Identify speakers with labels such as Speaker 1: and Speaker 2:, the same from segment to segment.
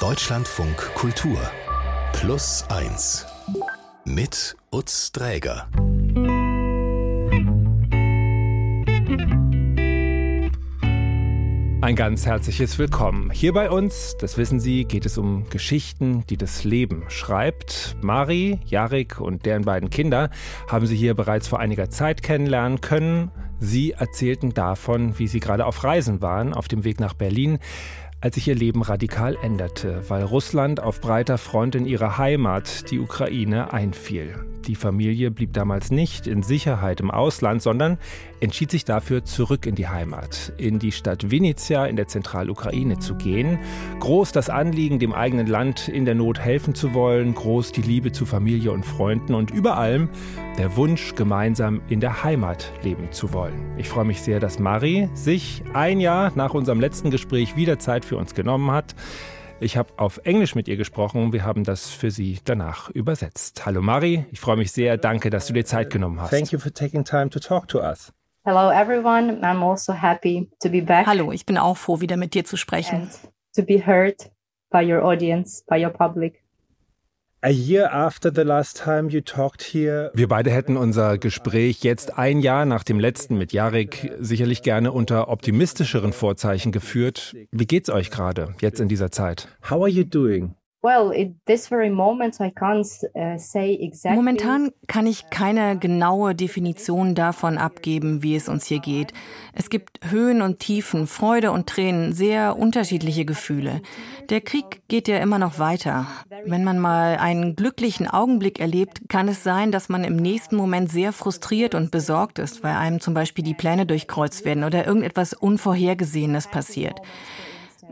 Speaker 1: Deutschlandfunk Kultur Plus 1 mit Utz Dräger.
Speaker 2: Ein ganz herzliches Willkommen. Hier bei uns, das wissen Sie, geht es um Geschichten, die das Leben schreibt. Mari, Jarik und deren beiden Kinder haben Sie hier bereits vor einiger Zeit kennenlernen können. Sie erzählten davon, wie Sie gerade auf Reisen waren, auf dem Weg nach Berlin als sich ihr Leben radikal änderte, weil Russland auf breiter Front in ihre Heimat, die Ukraine, einfiel. Die Familie blieb damals nicht in Sicherheit im Ausland, sondern entschied sich dafür, zurück in die Heimat, in die Stadt Vinnytsia in der Zentralukraine zu gehen. Groß das Anliegen, dem eigenen Land in der Not helfen zu wollen, groß die Liebe zu Familie und Freunden und über allem der Wunsch, gemeinsam in der Heimat leben zu wollen. Ich freue mich sehr, dass Mari sich ein Jahr nach unserem letzten Gespräch wieder Zeit für uns genommen hat. Ich habe auf Englisch mit ihr gesprochen. Wir haben das für sie danach übersetzt. Hallo Mari, ich freue mich sehr. Danke, dass du dir Zeit genommen hast.
Speaker 3: Thank you for taking time to talk to us.
Speaker 4: Hello everyone. I'm also happy to be back.
Speaker 5: Hallo, ich bin auch froh, wieder mit dir zu sprechen.
Speaker 4: And to be heard by your audience, by your public.
Speaker 3: A year after the last time you talked here.
Speaker 2: Wir beide hätten unser Gespräch jetzt ein Jahr nach dem letzten mit Jarek sicherlich gerne unter optimistischeren Vorzeichen geführt. Wie geht's euch gerade jetzt in dieser Zeit?
Speaker 3: How are you doing?
Speaker 4: Uh.
Speaker 5: Momentan kann ich keine genaue Definition davon abgeben, wie es uns hier geht. Es gibt Höhen und Tiefen, Freude und Tränen, sehr unterschiedliche Gefühle. Der Krieg geht ja immer noch weiter. Wenn man mal einen glücklichen Augenblick erlebt, kann es sein, dass man im nächsten Moment sehr frustriert und besorgt ist, weil einem zum Beispiel die Pläne durchkreuzt werden oder irgendetwas Unvorhergesehenes passiert.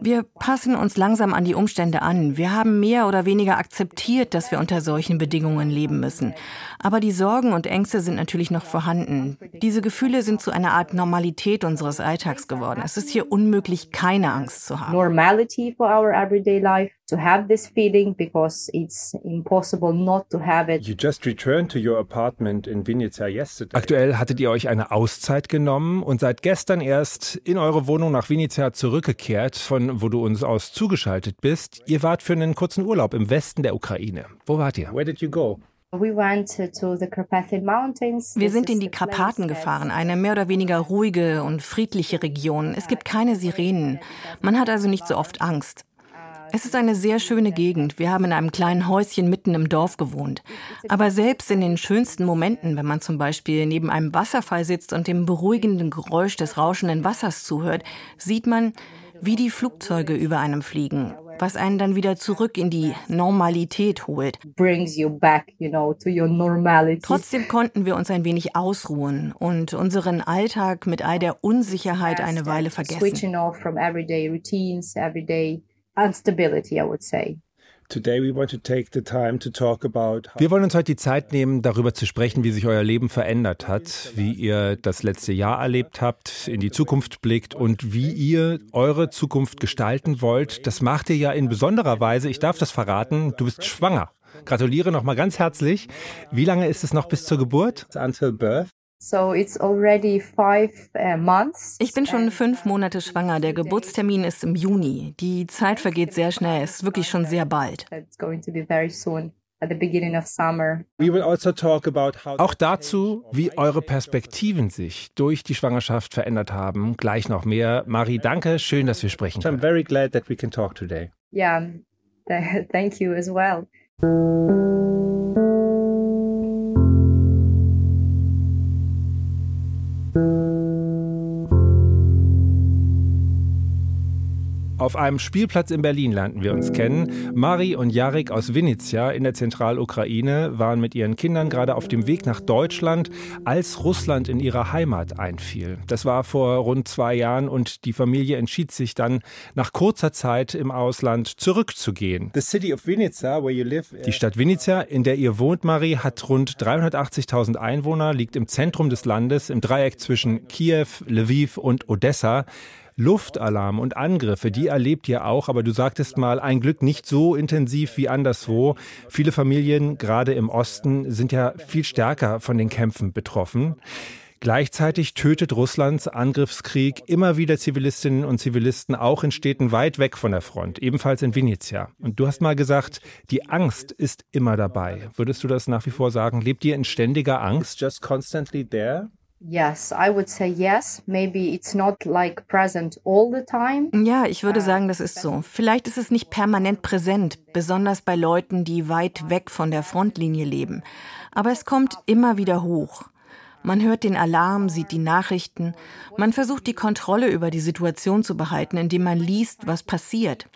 Speaker 5: Wir passen uns langsam an die Umstände an. Wir haben mehr oder weniger akzeptiert, dass wir unter solchen Bedingungen leben müssen. Aber die Sorgen und Ängste sind natürlich noch vorhanden. Diese Gefühle sind zu einer Art Normalität unseres Alltags geworden. Es ist hier unmöglich, keine Angst zu haben.
Speaker 4: Normality for our everyday life to have this feeling because it's impossible not to have it.
Speaker 3: You just returned to your apartment in Vinnytsia yesterday.
Speaker 2: Aktuell hattet ihr euch eine Auszeit genommen und seid gestern erst in eure Wohnung nach Vinnytsia zurückgekehrt, von wo du uns aus zugeschaltet bist. Ihr wart für einen kurzen Urlaub im Westen der Ukraine. Wo wart ihr?
Speaker 3: Where did you go?
Speaker 5: Wir sind in die Karpaten gefahren, eine mehr oder weniger ruhige und friedliche Region. Es gibt keine Sirenen. Man hat also nicht so oft Angst. Es ist eine sehr schöne Gegend. Wir haben in einem kleinen Häuschen mitten im Dorf gewohnt. Aber selbst in den schönsten Momenten, wenn man zum Beispiel neben einem Wasserfall sitzt und dem beruhigenden Geräusch des rauschenden Wassers zuhört, sieht man, wie die Flugzeuge über einem fliegen, was einen dann wieder zurück in die Normalität holt.
Speaker 4: Back, you know,
Speaker 5: Trotzdem konnten wir uns ein wenig ausruhen und unseren Alltag mit all der Unsicherheit eine Weile vergessen.
Speaker 4: Instability, I would say.
Speaker 2: Wir wollen uns heute die Zeit nehmen, darüber zu sprechen, wie sich euer Leben verändert hat, wie ihr das letzte Jahr erlebt habt, in die Zukunft blickt und wie ihr eure Zukunft gestalten wollt. Das macht ihr ja in besonderer Weise, ich darf das verraten, du bist schwanger. Gratuliere nochmal ganz herzlich. Wie lange ist es noch bis zur Geburt?
Speaker 3: Until birth.
Speaker 4: So it's already five uh, months.
Speaker 5: Ich bin schon fünf Monate schwanger. Der Geburtstermin ist im Juni. Die Zeit vergeht sehr schnell. Es ist wirklich schon sehr bald.
Speaker 4: Also
Speaker 2: Auch dazu, wie eure Perspektiven sich durch die Schwangerschaft verändert haben, gleich noch mehr. Marie, danke, schön, dass wir sprechen können.
Speaker 3: I'm very glad that we can talk today.
Speaker 4: Yeah, thank you as well.
Speaker 2: Auf einem Spielplatz in Berlin lernten wir uns kennen. Mari und Jarek aus Vinnytsia in der Zentralukraine waren mit ihren Kindern gerade auf dem Weg nach Deutschland, als Russland in ihre Heimat einfiel. Das war vor rund zwei Jahren und die Familie entschied sich dann, nach kurzer Zeit im Ausland zurückzugehen. Die Stadt Vinnytsia, in der ihr wohnt, Mari, hat rund 380.000 Einwohner, liegt im Zentrum des Landes, im Dreieck zwischen Kiew, Lviv und Odessa. Luftalarm und Angriffe, die erlebt ihr auch, aber du sagtest mal, ein Glück nicht so intensiv wie anderswo. Viele Familien, gerade im Osten, sind ja viel stärker von den Kämpfen betroffen. Gleichzeitig tötet Russlands Angriffskrieg immer wieder Zivilistinnen und Zivilisten auch in Städten weit weg von der Front, ebenfalls in Venezia. Und du hast mal gesagt, die Angst ist immer dabei. Würdest du das nach wie vor sagen? Lebt ihr in ständiger Angst?
Speaker 3: It's just constantly there.
Speaker 4: Yes, I would say yes. Maybe it's not like present all the time.
Speaker 5: Ja, ich würde sagen, das ist so. Vielleicht ist es nicht permanent präsent, besonders bei Leuten, die weit weg von der Frontlinie leben. Aber es kommt immer wieder hoch. Man hört den Alarm, sieht die Nachrichten. Man versucht die Kontrolle über die Situation zu behalten, indem man liest, was passiert.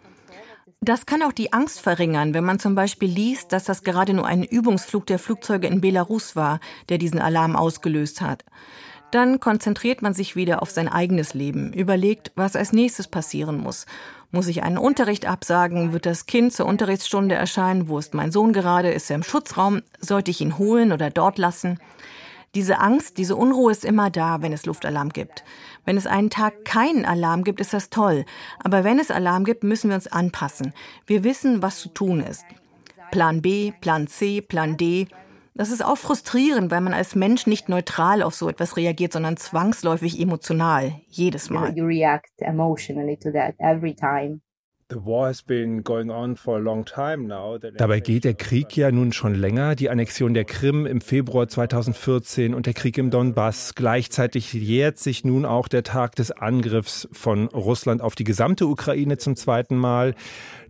Speaker 5: Das kann auch die Angst verringern, wenn man zum Beispiel liest, dass das gerade nur ein Übungsflug der Flugzeuge in Belarus war, der diesen Alarm ausgelöst hat. Dann konzentriert man sich wieder auf sein eigenes Leben, überlegt, was als nächstes passieren muss. Muss ich einen Unterricht absagen? Wird das Kind zur Unterrichtsstunde erscheinen? Wo ist mein Sohn gerade? Ist er im Schutzraum? Sollte ich ihn holen oder dort lassen? Diese Angst, diese Unruhe ist immer da, wenn es Luftalarm gibt. Wenn es einen Tag keinen Alarm gibt, ist das toll. Aber wenn es Alarm gibt, müssen wir uns anpassen. Wir wissen, was zu tun ist. Plan B, Plan C, Plan D. Das ist auch frustrierend, weil man als Mensch nicht neutral auf so etwas reagiert, sondern zwangsläufig emotional. Jedes Mal.
Speaker 4: You react emotionally to that every time.
Speaker 2: Dabei geht der Krieg ja nun schon länger. Die Annexion der Krim im Februar 2014 und der Krieg im Donbass. Gleichzeitig jährt sich nun auch der Tag des Angriffs von Russland auf die gesamte Ukraine zum zweiten Mal.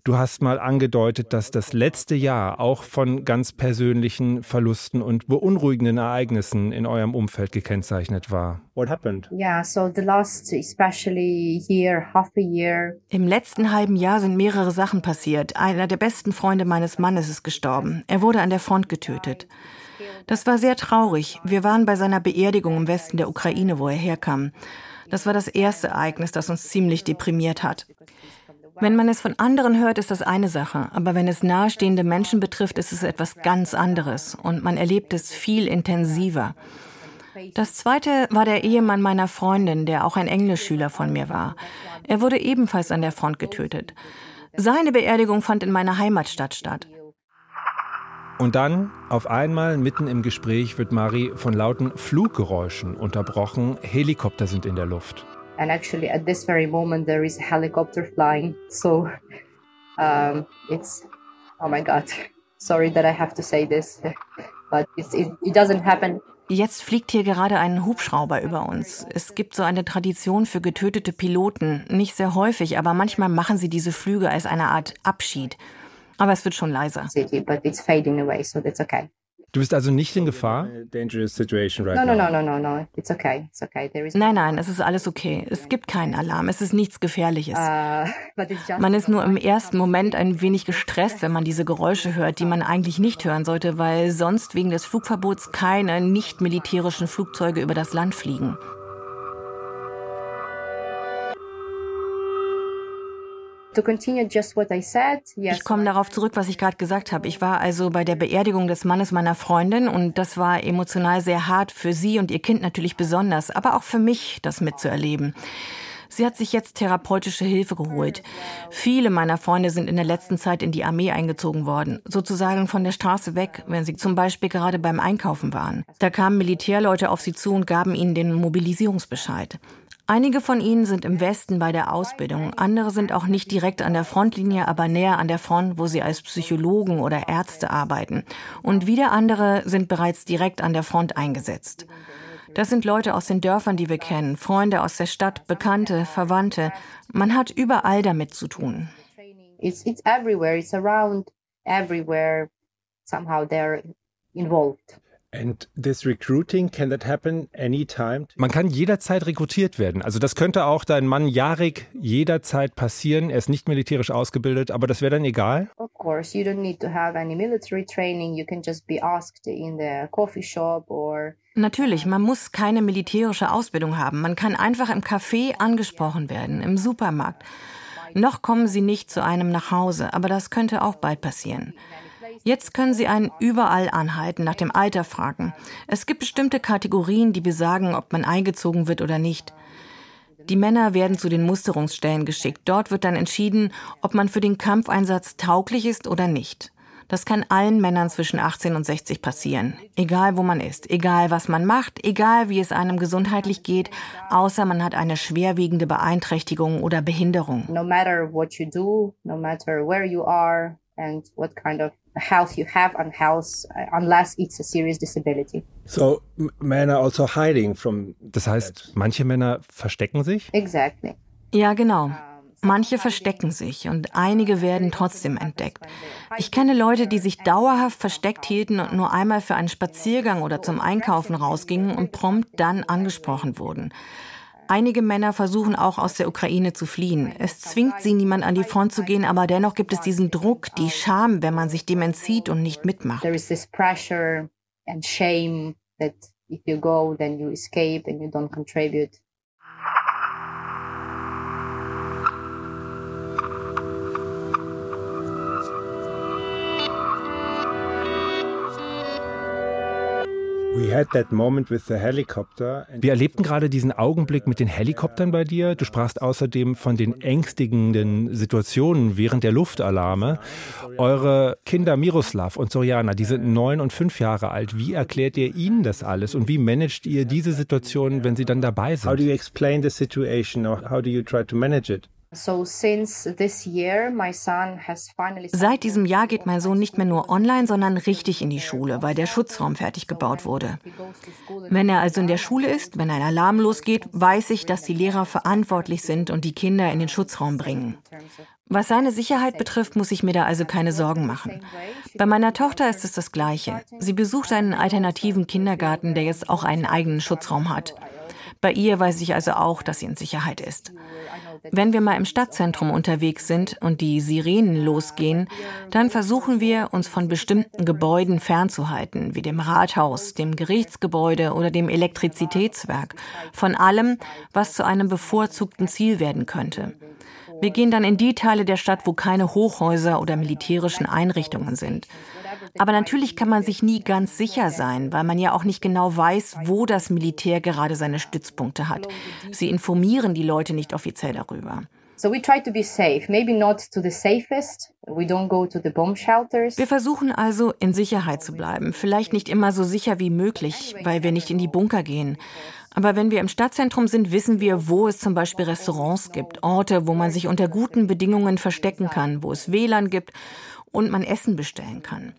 Speaker 2: Du hast mal angedeutet, dass das letzte Jahr auch von ganz persönlichen Verlusten und beunruhigenden Ereignissen in eurem Umfeld gekennzeichnet war.
Speaker 3: What happened?
Speaker 4: Yeah, so the last especially year, half a year.
Speaker 5: Im letzten halben Jahr sind mehrere Sachen passiert. Einer der besten Freunde meines Mannes ist gestorben. Er wurde an der Front getötet. Das war sehr traurig. Wir waren bei seiner Beerdigung im Westen der Ukraine, wo er herkam. Das war das erste Ereignis, das uns ziemlich deprimiert hat. Wenn man es von anderen hört, ist das eine Sache, aber wenn es nahestehende Menschen betrifft, ist es etwas ganz anderes und man erlebt es viel intensiver. Das zweite war der Ehemann meiner Freundin, der auch ein Englischschüler von mir war. Er wurde ebenfalls an der Front getötet. Seine Beerdigung fand in meiner Heimatstadt statt.
Speaker 2: Und dann, auf einmal, mitten im Gespräch, wird Marie von lauten Fluggeräuschen unterbrochen. Helikopter sind in der Luft.
Speaker 4: And actually at this very moment there is a helicopter flying so um, it's oh my god sorry that i have to say this but it, it doesn't happen
Speaker 5: Jetzt fliegt hier gerade ein Hubschrauber über uns. Es gibt so eine Tradition für getötete Piloten. Nicht sehr häufig, aber manchmal machen sie diese Flüge als eine Art Abschied. Aber es wird schon leiser.
Speaker 4: But it's fading away, so that's okay.
Speaker 2: Du bist also nicht in Gefahr?
Speaker 4: no, no, no, no, no, no. It's okay. It's okay. There is
Speaker 5: nein, nein, es ist alles okay. Es gibt keinen Alarm. Es ist nichts Gefährliches.
Speaker 4: Uh,
Speaker 5: man ist nur im ersten Moment ein wenig gestresst, wenn man diese Geräusche hört, die man eigentlich nicht hören sollte, weil sonst wegen des Flugverbots keine nicht militärischen Flugzeuge über das Land fliegen. Ich komme darauf zurück, was ich gerade gesagt habe. Ich war also bei der Beerdigung des Mannes meiner Freundin und das war emotional sehr hart für sie und ihr Kind natürlich besonders, aber auch für mich, das mitzuerleben. Sie hat sich jetzt therapeutische Hilfe geholt. Viele meiner Freunde sind in der letzten Zeit in die Armee eingezogen worden, sozusagen von der Straße weg, wenn sie zum Beispiel gerade beim Einkaufen waren. Da kamen Militärleute auf sie zu und gaben ihnen den Mobilisierungsbescheid. Einige von ihnen sind im Westen bei der Ausbildung, andere sind auch nicht direkt an der Frontlinie, aber näher an der Front, wo sie als Psychologen oder Ärzte arbeiten. Und wieder andere sind bereits direkt an der Front eingesetzt. Das sind Leute aus den Dörfern, die wir kennen, Freunde aus der Stadt, Bekannte, Verwandte. Man hat überall damit zu tun.
Speaker 4: It's, it's everywhere, it's around everywhere. Somehow they're involved.
Speaker 3: And this recruiting, can that happen anytime?
Speaker 2: Man kann jederzeit rekrutiert werden. Also das könnte auch dein Mann Jarek jederzeit passieren. Er ist nicht militärisch ausgebildet, aber das wäre dann egal?
Speaker 4: Of course, you don't need to have any military training. You can just be asked in the coffee shop or
Speaker 5: Natürlich, man muss keine militärische Ausbildung haben. Man kann einfach im Café angesprochen werden, im Supermarkt. Noch kommen sie nicht zu einem nach Hause, aber das könnte auch bald passieren. Jetzt können Sie einen überall anhalten, nach dem Alter fragen. Es gibt bestimmte Kategorien, die besagen, ob man eingezogen wird oder nicht. Die Männer werden zu den Musterungsstellen geschickt. Dort wird dann entschieden, ob man für den Kampfeinsatz tauglich ist oder nicht. Das kann allen Männern zwischen 18 und 60 passieren. Egal wo man ist, egal was man macht, egal wie es einem gesundheitlich geht, außer man hat eine schwerwiegende Beeinträchtigung oder Behinderung.
Speaker 4: No matter what you do, no matter where you are and what kind of health you have and health, uh, unless it's a serious disability.
Speaker 3: So men are also hiding from.
Speaker 2: Das heißt, manche Männer verstecken sich?
Speaker 4: Exactly.
Speaker 5: Ja, genau. Manche verstecken sich und einige werden trotzdem entdeckt. Ich kenne Leute, die sich dauerhaft versteckt hielten und nur einmal für einen Spaziergang oder zum Einkaufen rausgingen und prompt dann angesprochen wurden. Einige Männer versuchen auch aus der Ukraine zu fliehen. Es zwingt sie niemand an die Front zu gehen, aber dennoch gibt es diesen Druck, die Scham, wenn man sich dem entzieht und nicht mitmacht.
Speaker 4: There is this pressure and shame that if you go, then you escape and you don't contribute.
Speaker 2: Wir erlebten gerade diesen Augenblick mit den Helikoptern bei dir. Du sprachst außerdem von den ängstigenden Situationen während der Luftalarme. Eure Kinder Miroslav und Soriana, die sind neun und fünf Jahre alt. Wie erklärt ihr ihnen das alles und wie managt ihr diese Situation, wenn sie dann dabei
Speaker 3: How do
Speaker 2: sind?
Speaker 3: you explain the situation or how do you try to manage it?
Speaker 5: Seit diesem Jahr geht mein Sohn nicht mehr nur online, sondern richtig in die Schule, weil der Schutzraum fertig gebaut wurde. Wenn er also in der Schule ist, wenn ein Alarm losgeht, weiß ich, dass die Lehrer verantwortlich sind und die Kinder in den Schutzraum bringen. Was seine Sicherheit betrifft, muss ich mir da also keine Sorgen machen. Bei meiner Tochter ist es das Gleiche. Sie besucht einen alternativen Kindergarten, der jetzt auch einen eigenen Schutzraum hat. Bei ihr weiß ich also auch, dass sie in Sicherheit ist. Wenn wir mal im Stadtzentrum unterwegs sind und die Sirenen losgehen, dann versuchen wir, uns von bestimmten Gebäuden fernzuhalten, wie dem Rathaus, dem Gerichtsgebäude oder dem Elektrizitätswerk, von allem, was zu einem bevorzugten Ziel werden könnte. Wir gehen dann in die Teile der Stadt, wo keine Hochhäuser oder militärischen Einrichtungen sind. Aber natürlich kann man sich nie ganz sicher sein, weil man ja auch nicht genau weiß, wo das Militär gerade seine Stützpunkte hat. Sie informieren die Leute nicht offiziell darüber.
Speaker 4: So we try to be safe. Maybe not to the safest. We don't go to the bomb shelters.
Speaker 5: Wir versuchen also, in Sicherheit zu bleiben. Vielleicht nicht immer so sicher wie möglich, weil wir nicht in die Bunker gehen. Aber wenn wir im Stadtzentrum sind, wissen wir, wo es zum Beispiel Restaurants gibt, Orte, wo man sich unter guten Bedingungen verstecken kann, wo es WLAN gibt und man Essen bestellen kann.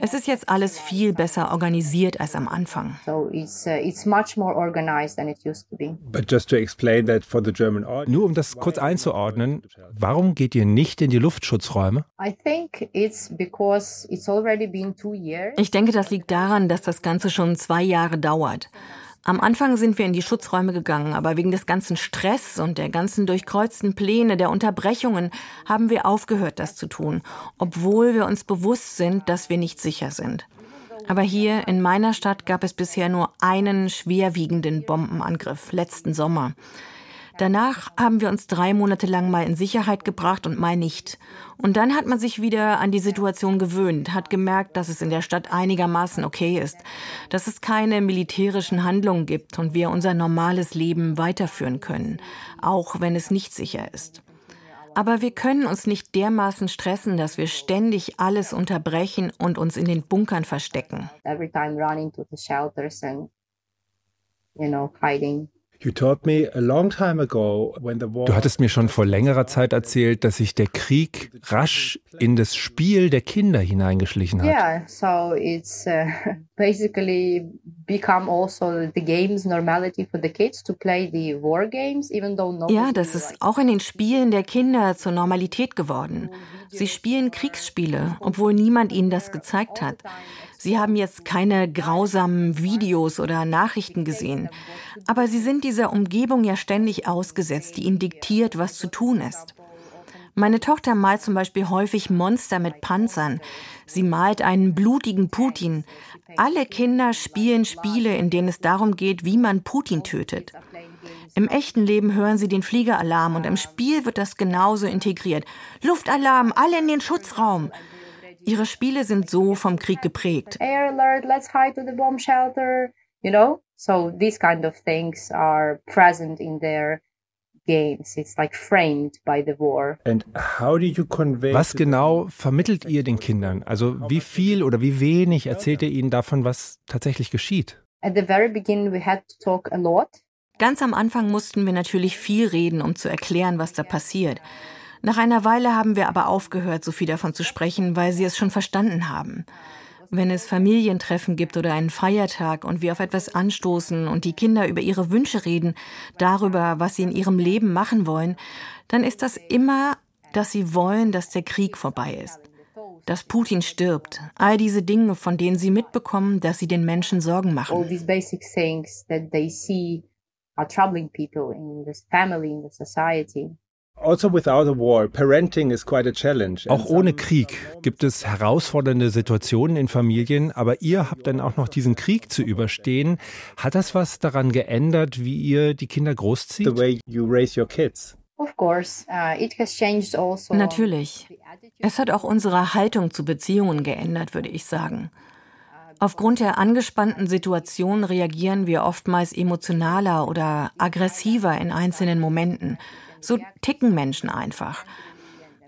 Speaker 5: Es ist jetzt alles viel besser organisiert als am Anfang.
Speaker 4: So it's uh, it's much more organized than it used to be.
Speaker 3: But just to explain that for the German audience.
Speaker 2: Nur um das kurz einzuordnen, warum geht ihr nicht in die Luftschutzräume?
Speaker 5: Ich denke, das liegt daran, dass das Ganze schon zwei Jahre dauert. Am Anfang sind wir in die Schutzräume gegangen, aber wegen des ganzen Stress und der ganzen durchkreuzten Pläne, der Unterbrechungen, haben wir aufgehört, das zu tun, obwohl wir uns bewusst sind, dass wir nicht sicher sind. Aber hier in meiner Stadt gab es bisher nur einen schwerwiegenden Bombenangriff letzten Sommer. Danach haben wir uns drei Monate lang mal in Sicherheit gebracht und mal nicht. Und dann hat man sich wieder an die Situation gewöhnt, hat gemerkt, dass es in der Stadt einigermaßen okay ist, dass es keine militärischen Handlungen gibt und wir unser normales Leben weiterführen können, auch wenn es nicht sicher ist. Aber wir können uns nicht dermaßen stressen, dass wir ständig alles unterbrechen und uns in den Bunkern verstecken.
Speaker 4: Every time running to the shelters and you know hiding.
Speaker 3: You told me a long time ago when the war.
Speaker 2: Du hattest mir schon vor längerer Zeit erzählt, dass sich der Krieg rasch in das Spiel der Kinder hineingeschlichen hat.
Speaker 4: Yeah, so it's uh, basically become also the game's normality for the kids to play the war games, even though no.
Speaker 5: Ja, das ist auch in den Spielen der Kinder zur Normalität geworden. Sie spielen Kriegsspiele, obwohl niemand ihnen das gezeigt hat. Sie haben jetzt keine grausamen Videos oder Nachrichten gesehen. Aber sie sind dieser Umgebung ja ständig ausgesetzt, die ihnen diktiert, was zu tun ist. Meine Tochter malt zum Beispiel häufig Monster mit Panzern. Sie malt einen blutigen Putin. Alle Kinder spielen Spiele, in denen es darum geht, wie man Putin tötet. Im echten Leben hören sie den Fliegeralarm und im Spiel wird das genauso integriert. Luftalarm, alle in den Schutzraum. Ihre Spiele sind so vom Krieg geprägt.
Speaker 4: Air alert! Let's hide to the bomb shelter. You know, so these kind of things are present in their games. It's like framed by the war.
Speaker 3: And how do you convey
Speaker 2: Was genau vermittelt ihr den Kindern? Also wie viel oder wie wenig erzählt ihr ihnen davon, was tatsächlich geschieht?
Speaker 4: At the very beginning, we had to talk a lot.
Speaker 5: Ganz am Anfang mussten wir natürlich viel reden, um zu erklären, was da passiert. Nach einer Weile haben wir aber aufgehört, so viel davon zu sprechen, weil sie es schon verstanden haben. Wenn es Familientreffen gibt oder einen Feiertag und wir auf etwas anstoßen und die Kinder über ihre Wünsche reden, darüber, was sie in ihrem Leben machen wollen, dann ist das immer, dass sie wollen, dass der Krieg vorbei ist. Dass Putin stirbt. All diese Dinge, von denen sie mitbekommen, dass sie den Menschen Sorgen machen.
Speaker 3: Also without a war, parenting is quite a challenge.
Speaker 2: Auch ohne Krieg gibt es herausfordernde Situationen in Familien, aber ihr habt dann auch noch diesen Krieg zu überstehen. Hat das was daran geändert, wie ihr die Kinder
Speaker 3: the
Speaker 2: großzieht?
Speaker 3: way you raise your kids.
Speaker 4: Of course, uh, it has changed also.
Speaker 5: Natürlich. Es hat auch unsere Haltung zu Beziehungen geändert, würde ich sagen. Aufgrund der angespannten Situation reagieren wir oftmals emotionaler oder aggressiver in einzelnen Momenten. So ticken Menschen einfach.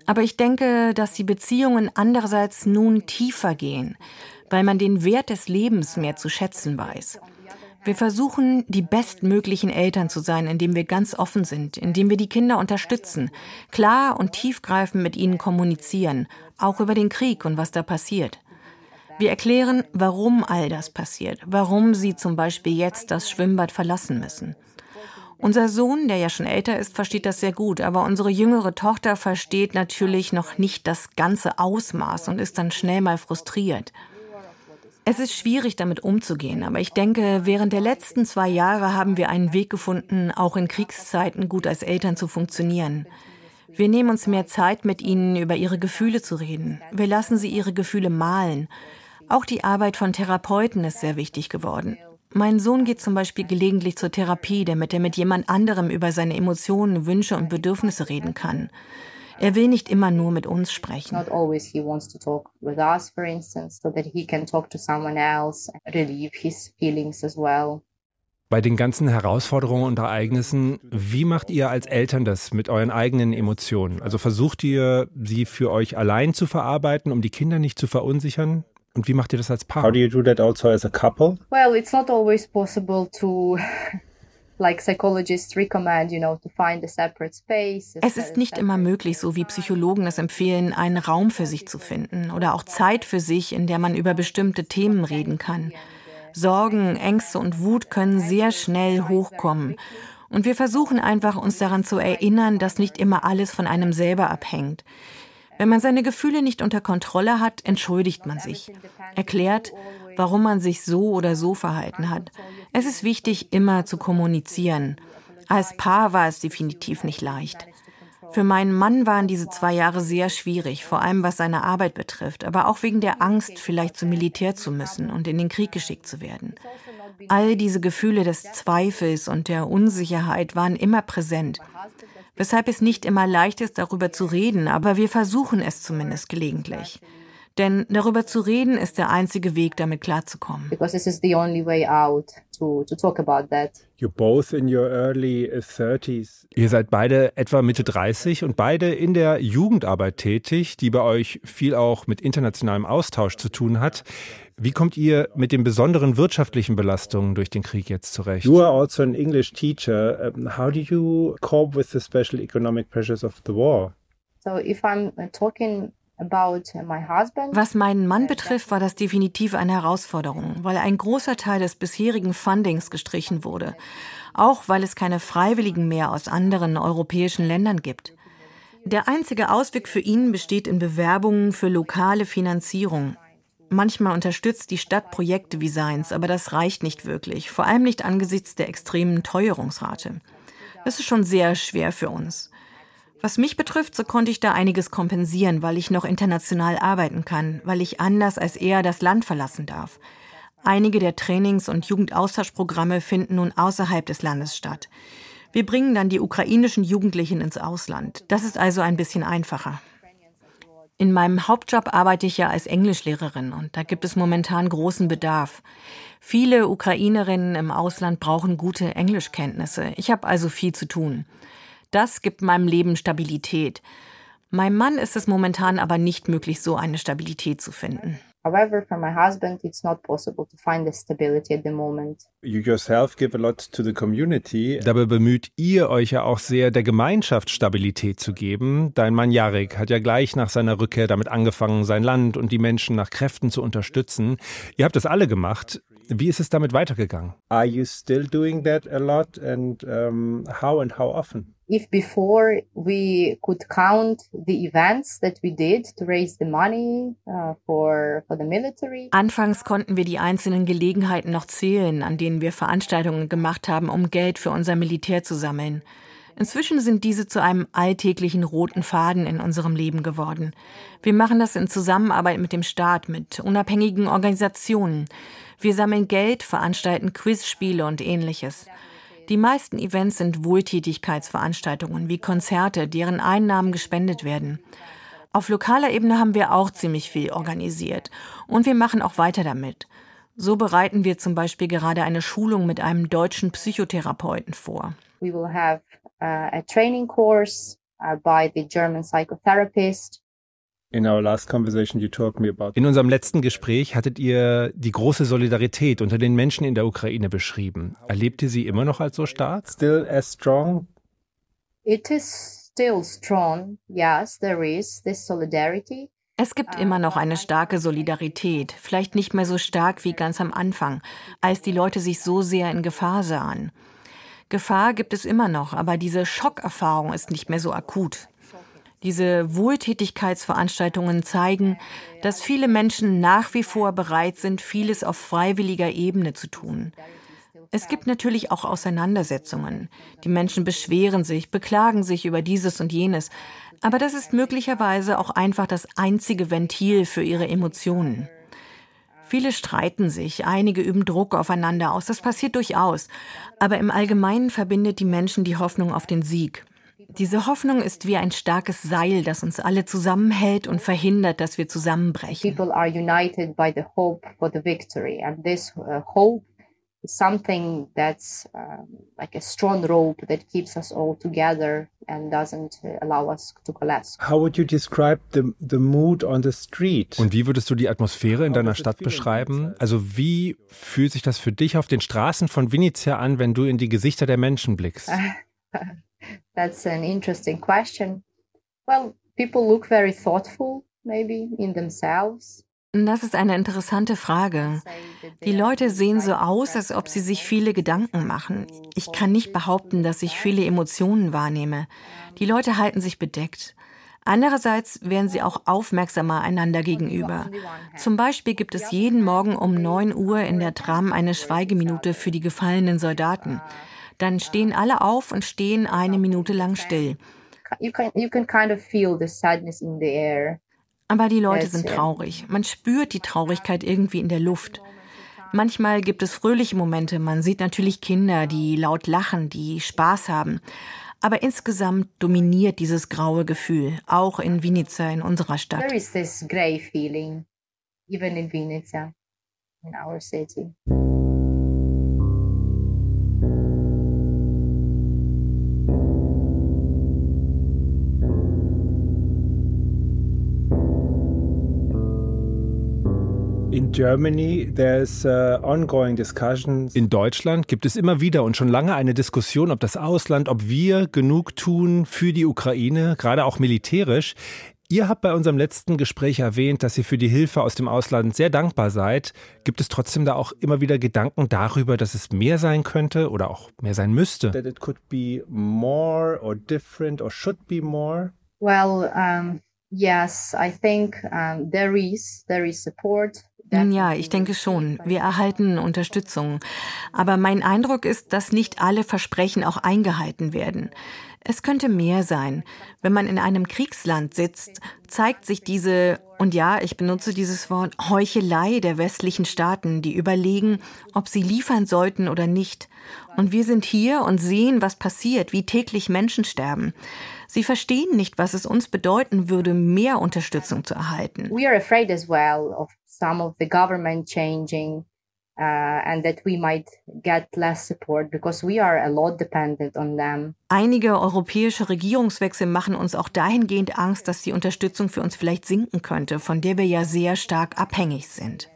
Speaker 5: Aber ich denke, dass die Beziehungen andererseits nun tiefer gehen, weil man den Wert des Lebens mehr zu schätzen weiß. Wir versuchen, die bestmöglichen Eltern zu sein, indem wir ganz offen sind, indem wir die Kinder unterstützen, klar und tiefgreifend mit ihnen kommunizieren, auch über den Krieg und was da passiert. Wir erklären, warum all das passiert, warum sie zum Beispiel jetzt das Schwimmbad verlassen müssen. Unser Sohn, der ja schon älter ist, versteht das sehr gut, aber unsere jüngere Tochter versteht natürlich noch nicht das ganze Ausmaß und ist dann schnell mal frustriert. Es ist schwierig, damit umzugehen, aber ich denke, während der letzten zwei Jahre haben wir einen Weg gefunden, auch in Kriegszeiten gut als Eltern zu funktionieren. Wir nehmen uns mehr Zeit, mit ihnen über ihre Gefühle zu reden. Wir lassen sie ihre Gefühle malen. Auch die Arbeit von Therapeuten ist sehr wichtig geworden. Mein Sohn geht zum Beispiel gelegentlich zur Therapie, damit er mit jemand anderem über seine Emotionen, Wünsche und Bedürfnisse reden kann. Er will nicht immer nur mit uns sprechen.
Speaker 4: Not always he wants to talk with us, for instance, so that he can talk to someone else and relieve his feelings as well.
Speaker 2: Bei den ganzen Herausforderungen und Ereignissen, wie macht ihr als Eltern das mit euren eigenen Emotionen? Also versucht ihr, sie für euch allein zu verarbeiten, um die Kinder nicht zu verunsichern? Und wie macht ihr das als Paar?
Speaker 3: How do you do that also as a couple?
Speaker 4: Well, it's not always possible to, like psychologists recommend, you know, to find a separate space. a
Speaker 5: Es ist nicht immer möglich, so wie Psychologen es empfehlen, einen Raum für sich zu finden oder auch Zeit für sich, in der man über bestimmte Themen reden kann. Sorgen, Ängste und Wut können sehr schnell hochkommen. Und wir versuchen einfach, uns daran zu erinnern, dass nicht immer alles von einem selber abhängt. Wenn man seine Gefühle nicht unter Kontrolle hat, entschuldigt man sich, erklärt, warum man sich so oder so verhalten hat. Es ist wichtig, immer zu kommunizieren. Als Paar war es definitiv nicht leicht. Für meinen Mann waren diese zwei Jahre sehr schwierig, vor allem was seine Arbeit betrifft, aber auch wegen der Angst, vielleicht zum Militär zu müssen und in den Krieg geschickt zu werden. All diese Gefühle des Zweifels und der Unsicherheit waren immer präsent, weshalb es nicht immer leicht ist, darüber zu reden, aber wir versuchen es zumindest gelegentlich. Denn darüber zu reden ist der einzige Weg, damit klarzukommen.
Speaker 4: Because this is the only way out to, to talk about that.
Speaker 3: You're both in your early uh, 30s.
Speaker 2: Ihr seid beide etwa Mitte 30 und beide in der Jugendarbeit tätig, die bei euch viel auch mit internationalem Austausch zu tun hat. Wie kommt ihr mit den besonderen wirtschaftlichen Belastungen durch den Krieg jetzt zurecht?
Speaker 3: You are also an English teacher. How do you cope with the special economic pressures of the war?
Speaker 4: So if I'm uh, talking about uh, my husband,
Speaker 5: Was meinen Mann betrifft, war das definitiv eine Herausforderung, weil ein großer Teil des bisherigen Fundings gestrichen wurde. Auch weil es keine Freiwilligen mehr aus anderen europäischen Ländern gibt. Der einzige Ausweg für ihn besteht in Bewerbungen für lokale Finanzierung. Manchmal unterstützt die Stadt Projekte wie seins, aber das reicht nicht wirklich, vor allem nicht angesichts der extremen Teuerungsrate. Das ist schon sehr schwer für uns. Was mich betrifft, so konnte ich da einiges kompensieren, weil ich noch international arbeiten kann, weil ich anders als er das Land verlassen darf. Einige der Trainings- und Jugendaustauschprogramme finden nun außerhalb des Landes statt. Wir bringen dann die ukrainischen Jugendlichen ins Ausland. Das ist also ein bisschen einfacher. In meinem Hauptjob arbeite ich ja als Englischlehrerin und da gibt es momentan großen Bedarf. Viele Ukrainerinnen im Ausland brauchen gute Englischkenntnisse. Ich habe also viel zu tun. Das gibt meinem Leben Stabilität. Meinem Mann ist es momentan aber nicht möglich, so eine Stabilität zu finden.
Speaker 4: However, for my husband, it's not possible to find the stability at the moment.
Speaker 3: You yourself give a lot to the community.
Speaker 2: Dabei bemüht ihr euch ja auch sehr, der Gemeinschaft Stabilität zu geben. Dein Mann Jarek hat ja gleich nach seiner Rückkehr damit angefangen, sein Land und die Menschen nach Kräften zu unterstützen. Ihr habt das alle gemacht. Wie ist es damit weitergegangen?
Speaker 3: Are you still doing that a lot and um, how and how often?
Speaker 4: If before we could count the events that we did to raise the money uh, for, for the military.
Speaker 5: Anfangs konnten wir die einzelnen Gelegenheiten noch zählen, an denen wir Veranstaltungen gemacht haben, um Geld für unser Militär zu sammeln. Inzwischen sind diese zu einem alltäglichen roten Faden in unserem Leben geworden. Wir machen das in Zusammenarbeit mit dem Staat, mit unabhängigen Organisationen. Wir sammeln Geld, veranstalten Quizspiele und ähnliches. Die meisten Events sind Wohltätigkeitsveranstaltungen wie Konzerte, deren Einnahmen gespendet werden. Auf lokaler Ebene haben wir auch ziemlich viel organisiert und wir machen auch weiter damit. So bereiten wir zum Beispiel gerade eine Schulung mit einem deutschen Psychotherapeuten vor.
Speaker 4: We will have uh, a training course uh, by the German psychotherapist
Speaker 3: In our last conversation you talked me about
Speaker 2: In unserem letzten Gespräch hattet ihr die große Solidarität unter den Menschen in der Ukraine beschrieben. Erlebt ihr sie immer noch als so stark?
Speaker 3: still as strong.
Speaker 4: It is still strong. Yes, there is this solidarity.
Speaker 5: Es gibt immer noch eine starke Solidarität, vielleicht nicht mehr so stark wie ganz am Anfang, als die Leute sich so sehr in Gefahr sahen. Gefahr gibt es immer noch, aber diese Schockerfahrung ist nicht mehr so akut. Diese Wohltätigkeitsveranstaltungen zeigen, dass viele Menschen nach wie vor bereit sind, vieles auf freiwilliger Ebene zu tun. Es gibt natürlich auch Auseinandersetzungen. Die Menschen beschweren sich, beklagen sich über dieses und jenes. Aber das ist möglicherweise auch einfach das einzige Ventil für ihre Emotionen. Viele streiten sich, einige üben Druck aufeinander aus, das passiert durchaus. Aber im Allgemeinen verbindet die Menschen die Hoffnung auf den Sieg. Diese Hoffnung ist wie ein starkes Seil, das uns alle zusammenhält und verhindert, dass wir zusammenbrechen.
Speaker 4: People are united by the hope for the victory, and this uh, hope is something that's um, like a strong rope that keeps us all together and doesn't allow us to collapse.
Speaker 3: How would you describe the, the mood on the street?
Speaker 2: Und wie würdest du die Atmosphäre in deiner Stadt beschreiben? Also wie fühlt sich das für dich auf den Straßen von Venezia an, wenn du in die Gesichter der Menschen blickst?
Speaker 4: That's an interesting question. Well, people look very thoughtful, maybe in themselves.
Speaker 5: Das ist eine interessante Frage. Die Leute sehen so aus, als ob sie sich viele Gedanken machen. Ich kann nicht behaupten, dass ich viele Emotionen wahrnehme. Die Leute halten sich bedeckt. Andererseits werden sie auch aufmerksamer einander gegenüber. Zum Beispiel gibt es jeden Morgen um 9 Uhr in der Tram eine Schweigeminute für die gefallenen Soldaten. Dann stehen alle auf und stehen eine Minute lang still.
Speaker 4: You can you can kind of feel the sadness in the air.
Speaker 5: Aber die Leute sind traurig. Man spürt die Traurigkeit irgendwie in der Luft. Manchmal gibt es fröhliche Momente. Man sieht natürlich Kinder, die laut lachen, die Spaß haben. Aber insgesamt dominiert dieses graue Gefühl, auch in Vinica, in unserer Stadt.
Speaker 4: There is this grey feeling, even in Vinica, in our city.
Speaker 3: In Germany, there's uh, ongoing discussions.
Speaker 2: In Deutschland gibt es immer wieder und schon lange eine Diskussion, ob das Ausland, ob wir genug tun für die Ukraine, gerade auch militärisch. Ihr habt bei unserem letzten Gespräch erwähnt, dass ihr für die Hilfe aus dem Ausland sehr dankbar seid. Gibt es trotzdem da auch immer wieder Gedanken darüber, dass es mehr sein könnte oder auch mehr sein müsste?
Speaker 3: That it could be more or different or should be more?
Speaker 4: Well, um, yes, I think um, there is there is support.
Speaker 5: Nun ja, ich denke schon. Wir erhalten Unterstützung. Aber mein Eindruck ist, dass nicht alle Versprechen auch eingehalten werden. Es könnte mehr sein. Wenn man in einem Kriegsland sitzt, zeigt sich diese, und ja, ich benutze dieses Wort, Heuchelei der westlichen Staaten, die überlegen, ob sie liefern sollten oder nicht. Und wir sind hier und sehen, was passiert, wie täglich Menschen sterben. Sie verstehen nicht, was es uns bedeuten würde, mehr Unterstützung zu erhalten.
Speaker 4: We are afraid as well of some of the government changing Uh, and that we might get less support because we are a lot dependent on them.
Speaker 5: Einige europäische Regierungswechsel machen uns auch dahingehend Angst, dass die Unterstützung für uns vielleicht sinken könnte, von der wir ja sehr stark abhängig sind.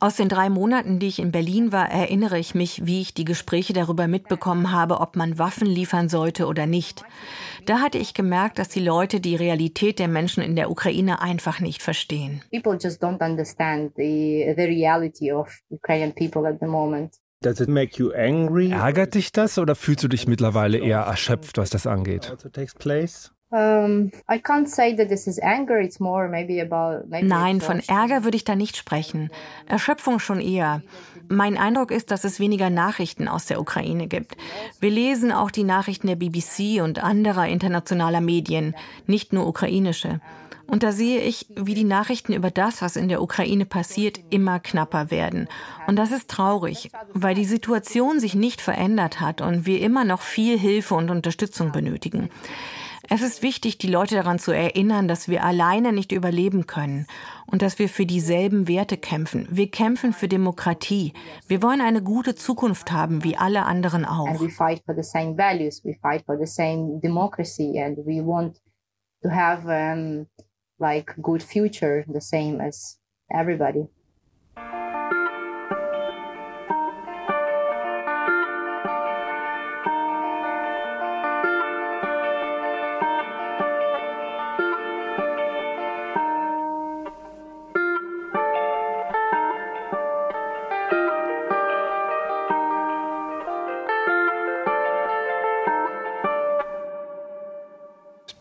Speaker 5: Aus den drei Monaten, die ich in Berlin war, erinnere ich mich, wie ich die Gespräche darüber mitbekommen habe, ob man Waffen liefern sollte oder nicht. Da hatte ich gemerkt, dass die Leute die Realität der Menschen in der Ukraine einfach nicht verstehen.
Speaker 4: People just don't understand the, the reality of Ukrainian people at the moment.
Speaker 3: Does it make you angry?
Speaker 2: Ärgert dich das oder fühlst du dich mittlerweile eher erschöpft, was das angeht?
Speaker 4: Um, I can't say that this is anger. It's more maybe about.
Speaker 5: Nein, von Ärger würde ich da nicht sprechen. Erschöpfung schon eher. Mein Eindruck ist, dass es weniger Nachrichten aus der Ukraine gibt. Wir lesen auch die Nachrichten der BBC und anderer internationaler Medien, nicht nur ukrainische. Und da sehe ich, wie die Nachrichten über das, was in der Ukraine passiert, immer knapper werden. Und das ist traurig, weil die Situation sich nicht verändert hat und wir immer noch viel Hilfe und Unterstützung benötigen. Es ist wichtig, die Leute daran zu erinnern, dass wir alleine nicht überleben können und dass wir für dieselben Werte kämpfen. Wir kämpfen für Demokratie. Wir wollen eine gute Zukunft haben, wie alle anderen auch.
Speaker 4: And we fight for the same values. We fight for the same democracy, and we want to have um, like good future, the same as everybody.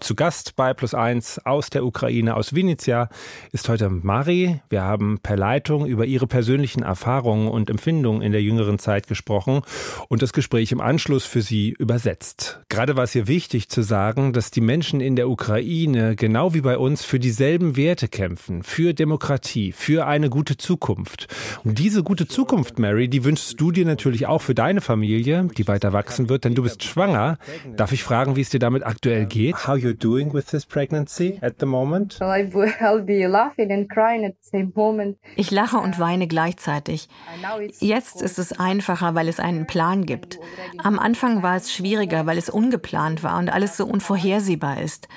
Speaker 2: Zu Gast bei Plus Eins aus der Ukraine, aus Vinnytsia, ist heute Mari. Wir haben per Leitung über ihre persönlichen Erfahrungen und Empfindungen in der jüngeren Zeit gesprochen und das Gespräch im Anschluss für sie übersetzt. Gerade war es ihr wichtig zu sagen, dass die Menschen in der Ukraine genau wie bei uns für dieselben Werte kämpfen, für Demokratie, für eine gute Zukunft. Und diese gute Zukunft, Mary, die wünschst du dir natürlich auch für deine Familie, die weiter wachsen wird, denn du bist schwanger. Darf ich fragen, wie es dir damit aktuell geht?
Speaker 3: How you doing with this pregnancy at the moment?
Speaker 4: Well, I, I'll be laughing and crying at the same moment.
Speaker 5: Ich lache und weine gleichzeitig.
Speaker 4: Now it's
Speaker 5: Jetzt ist es einfacher, weil es einen Plan gibt. Am Anfang war es schwieriger, weil es ungeplant war und alles so unvorhersehbar ist.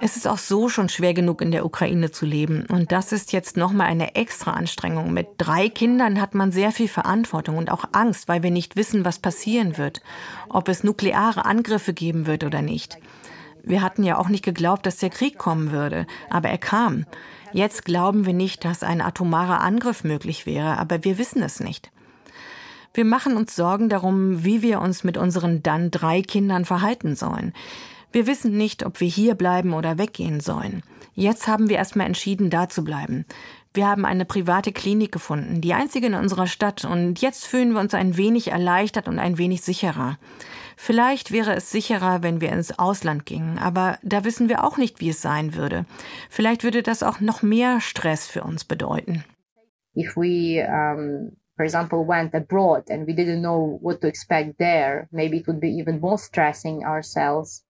Speaker 5: Es ist auch so schon schwer genug in der Ukraine zu leben. Und das ist jetzt nochmal eine extra Anstrengung. Mit drei Kindern hat man sehr viel Verantwortung und auch Angst, weil wir nicht wissen, was passieren wird. Ob es nukleare Angriffe geben wird oder nicht. Wir hatten ja auch nicht geglaubt, dass der Krieg kommen würde. Aber er kam. Jetzt glauben wir nicht, dass ein atomarer Angriff möglich wäre. Aber wir wissen es nicht. Wir machen uns Sorgen darum, wie wir uns mit unseren dann drei Kindern verhalten sollen. Wir wissen nicht, ob wir hier bleiben oder weggehen sollen. Jetzt haben wir erstmal entschieden, da zu bleiben. Wir haben eine private Klinik gefunden, die einzige in unserer Stadt, und jetzt fühlen wir uns ein wenig erleichtert und ein wenig sicherer. Vielleicht wäre es sicherer, wenn wir ins Ausland gingen, aber da wissen wir auch nicht, wie es sein würde. Vielleicht würde das auch noch mehr Stress für uns bedeuten.
Speaker 4: if we, um, for example, went abroad and we didn't know what to expect there, maybe it would be even more stressing ourselves.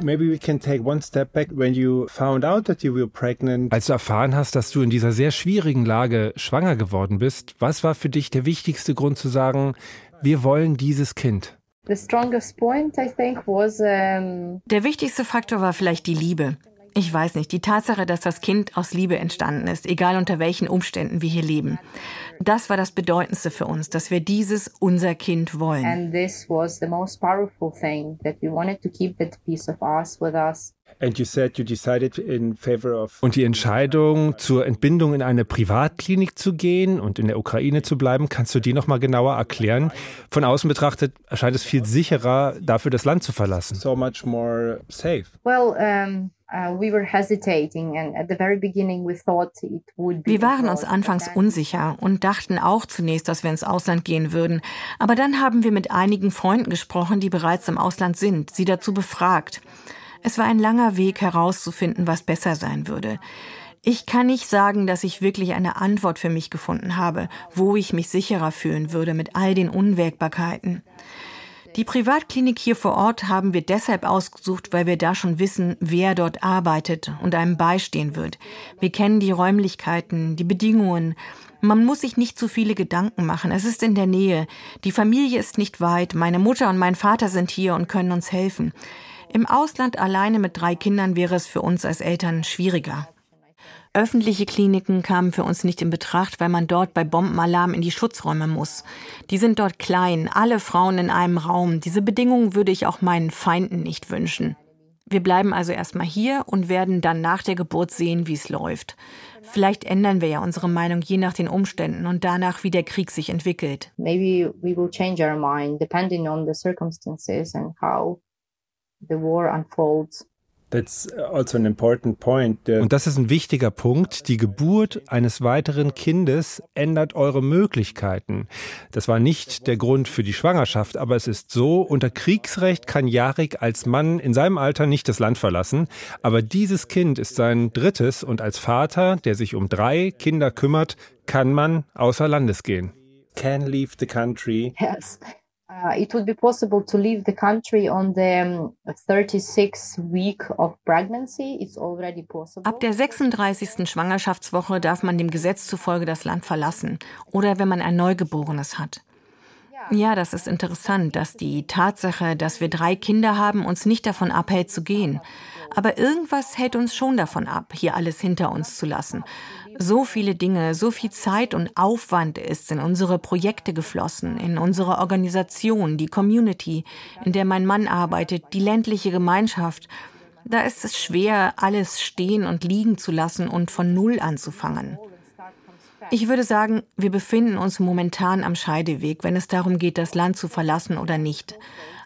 Speaker 3: Maybe we can take one step back when you found out that you were pregnant.
Speaker 2: Als du erfahren hast, dass du in dieser sehr schwierigen Lage schwanger geworden bist, was war für dich der wichtigste Grund zu sagen, wir wollen dieses Kind?
Speaker 4: The strongest point, I think, was um,
Speaker 5: Der wichtigste Faktor war vielleicht die Liebe. Ich weiß nicht, die Tatsache, dass das Kind aus Liebe entstanden ist, egal unter welchen Umständen wir hier leben. Das war das Bedeutendste für uns, dass wir dieses unser Kind wollen.
Speaker 4: and this was the most powerful thing that we wanted to keep that piece of us with us.
Speaker 3: And you said you decided in favor of.
Speaker 2: Und die Entscheidung zur Entbindung in eine Privatklinik zu gehen und in der Ukraine zu bleiben, kannst du die noch mal genauer erklären? Von außen betrachtet erscheint es viel sicherer, dafür das Land zu verlassen.
Speaker 3: so much more safe.
Speaker 4: Well, um, uh.
Speaker 5: Wir waren uns anfangs unsicher und dachten auch zunächst, dass wir ins Ausland gehen würden. Aber dann haben wir mit einigen Freunden gesprochen, die bereits im Ausland sind, sie dazu befragt. Es war ein langer Weg herauszufinden, was besser sein würde. Ich kann nicht sagen, dass ich wirklich eine Antwort für mich gefunden habe, wo ich mich sicherer fühlen würde mit all den Unwägbarkeiten. Die Privatklinik hier vor Ort haben wir deshalb ausgesucht, weil wir da schon wissen, wer dort arbeitet und einem beistehen wird. Wir kennen die Räumlichkeiten, die Bedingungen. Man muss sich nicht zu viele Gedanken machen. Es ist in der Nähe. Die Familie ist nicht weit. Meine Mutter und mein Vater sind hier und können uns helfen. Im Ausland alleine mit drei Kindern wäre es für uns als Eltern schwieriger. Öffentliche Kliniken kamen für uns nicht in Betracht, weil man dort bei Bombenalarm in die Schutzräume muss. Die sind dort klein, alle Frauen in einem Raum. Diese Bedingungen würde ich auch meinen Feinden nicht wünschen. Wir bleiben also erstmal hier und werden dann nach der Geburt sehen, wie es läuft. Vielleicht ändern wir ja unsere Meinung je nach den Umständen und danach, wie der Krieg sich entwickelt.
Speaker 4: Maybe we will change our mind depending on the circumstances and how the war unfolds.
Speaker 3: That's also an important point.
Speaker 2: Und das ist ein wichtiger Punkt. Die Geburt eines weiteren Kindes ändert eure Möglichkeiten. Das war nicht der Grund für die Schwangerschaft, aber es ist so, unter Kriegsrecht kann Jarik als Mann in seinem Alter nicht das Land verlassen. Aber dieses Kind ist sein drittes und als Vater, der sich um drei Kinder kümmert, kann man außer Landes gehen.
Speaker 3: Can leave the country.
Speaker 4: Yes. Uh, it would be possible to leave the country on the 36 um, week of pregnancy. It's already possible.
Speaker 5: Ab der 36. Schwangerschaftswoche darf man dem Gesetz zufolge das Land verlassen oder wenn man ein Neugeborenes hat. Ja, das ist interessant, dass die Tatsache, dass wir drei Kinder haben, uns nicht davon abhält zu gehen. Aber irgendwas hält uns schon davon ab, hier alles hinter uns zu lassen. So viele Dinge, so viel Zeit und Aufwand ist in unsere Projekte geflossen, in unsere Organisation, die Community, in der mein Mann arbeitet, die ländliche Gemeinschaft. Da ist es schwer, alles stehen und liegen zu lassen und von Null anzufangen. Ich würde sagen, wir befinden uns momentan am Scheideweg, wenn es darum geht, das Land zu verlassen oder nicht.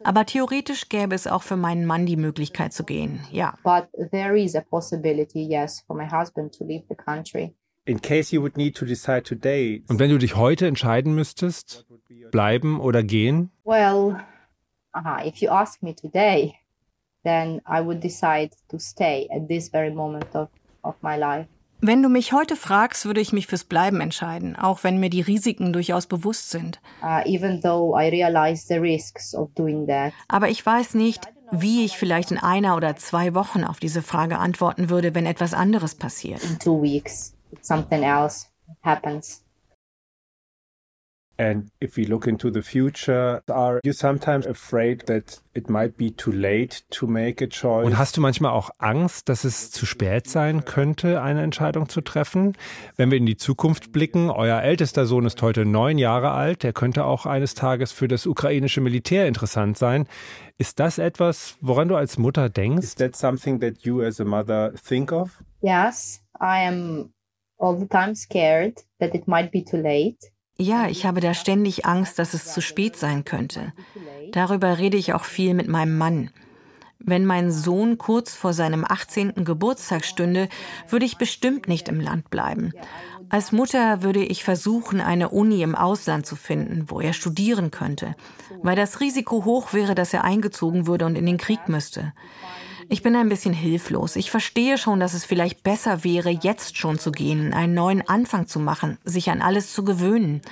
Speaker 5: Aber theoretisch gäbe es auch für meinen Mann die Möglichkeit zu gehen, ja.
Speaker 4: But there is a possibility, yes, for my husband to leave the country.
Speaker 3: In case you would need to decide today.
Speaker 2: Und wenn du dich heute entscheiden müsstest, bleiben oder gehen?
Speaker 4: Well, uh, if you ask me today, then I would decide to stay at this very moment of, of my life.
Speaker 5: Wenn du mich heute fragst, würde ich mich fürs Bleiben entscheiden, auch wenn mir die Risiken durchaus bewusst sind.
Speaker 4: Uh,
Speaker 5: Aber ich weiß nicht, wie ich vielleicht in einer oder zwei Wochen auf diese Frage antworten würde, wenn etwas anderes passiert.
Speaker 4: In two weeks, something else happens.
Speaker 3: And if we look into the future, are you sometimes afraid that it might be too late to make a choice?
Speaker 2: Und hast du manchmal auch Angst, dass es zu spät sein könnte, eine Entscheidung zu treffen? Wenn wir in die Zukunft blicken, euer ältester Sohn ist heute neun Jahre alt, der könnte auch eines Tages für das ukrainische Militär interessant sein. Ist das etwas, woran du als Mutter denkst?
Speaker 3: Is that something that you as a mother think of?
Speaker 4: Yes, I am all the time scared that it might be too late.
Speaker 5: Ja, ich habe da ständig Angst, dass es zu spät sein könnte. Darüber rede ich auch viel mit meinem Mann. Wenn mein Sohn kurz vor seinem 18. Geburtstag stünde, würde ich bestimmt nicht im Land bleiben. Als Mutter würde ich versuchen, eine Uni im Ausland zu finden, wo er studieren könnte, weil das Risiko hoch wäre, dass er eingezogen würde und in den Krieg müsste. Ich bin ein bisschen hilflos. Ich verstehe schon, dass es vielleicht besser wäre, jetzt schon zu gehen, einen neuen Anfang zu machen, sich an alles zu gewöhnen.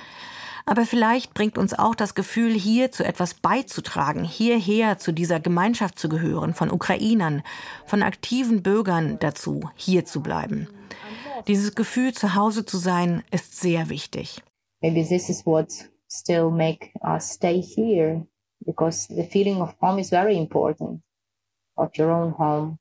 Speaker 5: Aber vielleicht bringt uns auch das Gefühl, hier zu etwas beizutragen, hierher zu dieser Gemeinschaft zu gehören, von Ukrainern, von aktiven Bürgern dazu, hier zu bleiben. Dieses Gefühl, zu Hause zu sein, ist sehr wichtig.
Speaker 4: Maybe this is what still make us stay here, because the feeling of home is very important of your own home.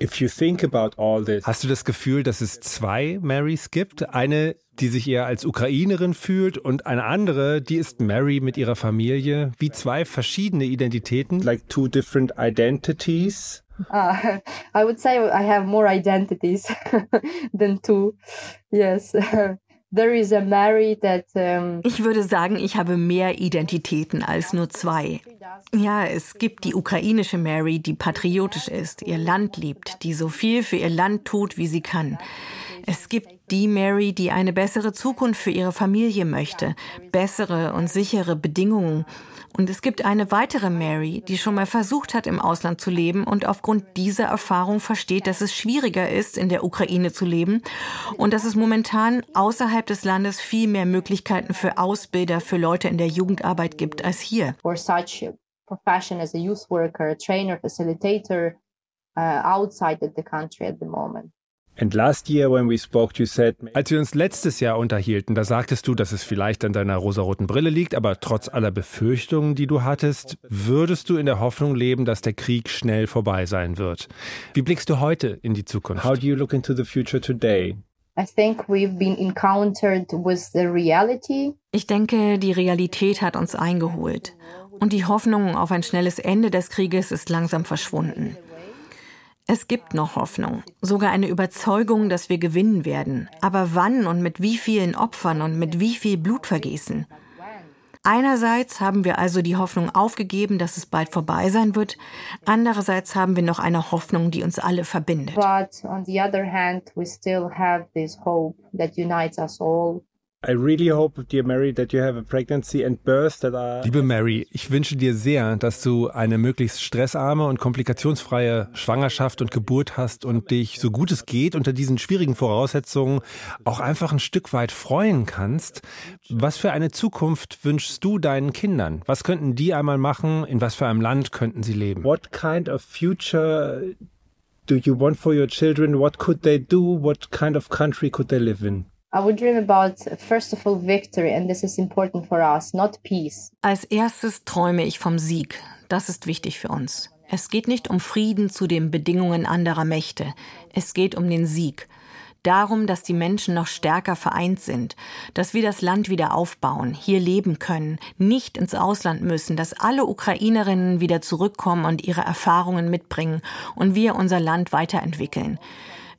Speaker 3: If you think about all this,
Speaker 2: Hast du das Gefühl, dass es zwei Marys gibt? Eine, die sich eher als Ukrainerin fühlt und eine andere, die ist Mary mit ihrer Familie, wie zwei verschiedene Identitäten?
Speaker 3: Like two different identities?
Speaker 4: Uh, I would say I have more identities than two. Yes. There is a Mary that, um
Speaker 5: ich würde sagen, ich habe mehr Identitäten als nur zwei. Ja, es gibt die ukrainische Mary, die patriotisch ist, ihr Land liebt, die so viel für ihr Land tut, wie sie kann. Es gibt die Mary, die eine bessere Zukunft für ihre Familie möchte, bessere und sichere Bedingungen. Und es gibt eine weitere Mary, die schon mal versucht hat, im Ausland zu leben und aufgrund dieser Erfahrung versteht, dass es schwieriger ist, in der Ukraine zu leben und dass es momentan außerhalb des Landes viel mehr Möglichkeiten für Ausbilder, für Leute in der Jugendarbeit gibt als hier.
Speaker 4: Uh, outside the country at the moment.
Speaker 3: And last year when we spoke, you said,
Speaker 2: Als wir uns letztes Jahr unterhielten, da sagtest du, dass es vielleicht an deiner rosaroten Brille liegt, aber trotz aller Befürchtungen, die du hattest, würdest du in der Hoffnung leben, dass der Krieg schnell vorbei sein wird. Wie blickst du heute in die Zukunft?
Speaker 3: how do you look into the future today?
Speaker 4: I think we've been encountered with the reality.
Speaker 5: Ich denke, die Realität hat uns eingeholt. Und die Hoffnung auf ein schnelles Ende des Krieges ist langsam verschwunden. Es gibt noch Hoffnung, sogar eine Überzeugung, dass wir gewinnen werden. Aber wann und mit wie vielen Opfern und mit wie viel Blutvergießen? Einerseits haben wir also die Hoffnung aufgegeben, dass es bald vorbei sein wird. Andererseits haben wir noch eine Hoffnung, die uns alle verbindet.
Speaker 4: But on the other hand, we still have this hope that unites us all.
Speaker 3: I really hope, dear Mary, that you have a pregnancy and birth that are.
Speaker 2: Liebe Mary, ich wünsche dir sehr, dass du eine möglichst stressarme und komplikationsfreie Schwangerschaft und Geburt hast und dich, so gut es geht, unter diesen schwierigen Voraussetzungen auch einfach ein Stück weit freuen kannst. Was für eine Zukunft wünschst du deinen Kindern? Was könnten die einmal machen? In was für einem Land könnten sie leben?
Speaker 3: What kind of future do you want for your children? What could they do? What kind of country could they live in?
Speaker 5: Als erstes träume ich vom Sieg. Das ist wichtig für uns. Es geht nicht um Frieden zu den Bedingungen anderer Mächte. Es geht um den Sieg. Darum, dass die Menschen noch stärker vereint sind, dass wir das Land wieder aufbauen, hier leben können, nicht ins Ausland müssen, dass alle Ukrainerinnen wieder zurückkommen und ihre Erfahrungen mitbringen und wir unser Land weiterentwickeln.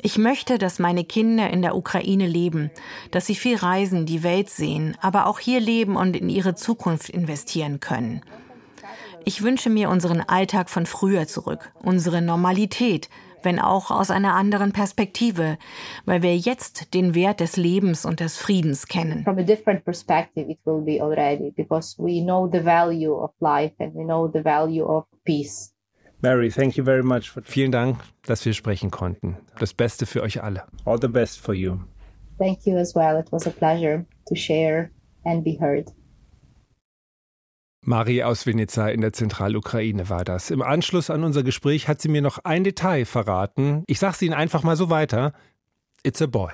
Speaker 5: Ich möchte, dass meine Kinder in der Ukraine leben, dass sie viel reisen, die Welt sehen, aber auch hier leben und in ihre Zukunft investieren können. Ich wünsche mir unseren Alltag von früher zurück, unsere Normalität, wenn auch aus einer anderen Perspektive, weil wir jetzt den Wert des Lebens und des Friedens kennen.
Speaker 4: From a different perspective, it will be already because we know the value of life and we know the value of peace.
Speaker 3: Mary, thank you very much for
Speaker 2: Vielen Dank, dass wir sprechen konnten. Das Beste für euch alle.
Speaker 3: all the best for you.
Speaker 4: Thank you as well. It was a pleasure to share and be heard.
Speaker 2: Marie aus Vinica in der Zentralukraine war das. Im Anschluss an unser Gespräch hat sie mir noch ein Detail verraten. Ich sag's Ihnen einfach mal so weiter. It's a boy.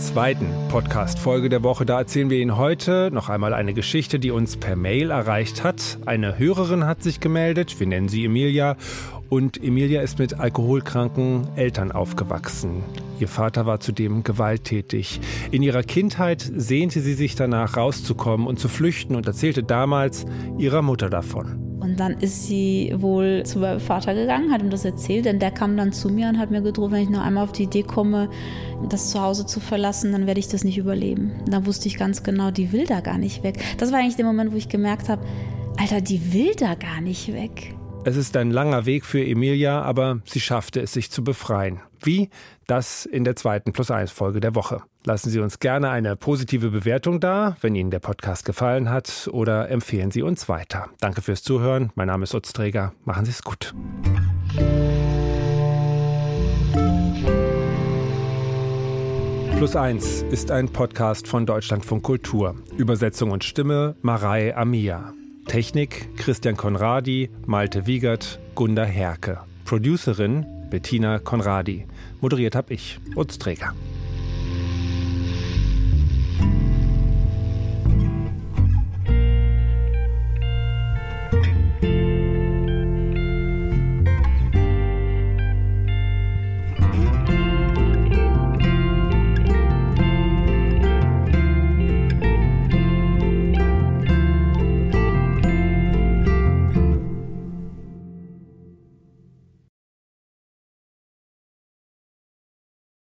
Speaker 2: Zweiten Podcast-Folge der Woche, da erzählen wir Ihnen heute noch einmal eine Geschichte, die uns per Mail erreicht hat. Eine Hörerin hat sich gemeldet, wir nennen sie Emilia. Und Emilia ist mit alkoholkranken Eltern aufgewachsen. Ihr Vater war zudem gewalttätig. In ihrer Kindheit sehnte sie sich danach, rauszukommen und zu flüchten und erzählte damals ihrer Mutter davon.
Speaker 6: Dann ist sie wohl zu meinem Vater gegangen, hat ihm das erzählt, denn der kam dann zu mir und hat mir gedroht, wenn ich noch einmal auf die Idee komme, das Zuhause zu verlassen, dann werde ich das nicht überleben. Da wusste ich ganz genau, die will da gar nicht weg. Das war eigentlich der Moment, wo ich gemerkt habe, Alter, die will da gar nicht weg.
Speaker 2: Es ist ein langer Weg für Emilia, aber sie schaffte es, sich zu befreien. Wie? Das in der zweiten Plus 1 Folge der Woche. Lassen Sie uns gerne eine positive Bewertung da, wenn Ihnen der Podcast gefallen hat, oder empfehlen Sie uns weiter. Danke fürs Zuhören. Mein Name ist Utz Träger. Machen Sie es gut. Plus 1 ist ein Podcast von Deutschlandfunk Kultur. Übersetzung und Stimme Marei Amia. Technik Christian Konradi, Malte Wiegert, Gunda Herke. Producerin Bettina Konradi. Moderiert habe ich, Utz Träger.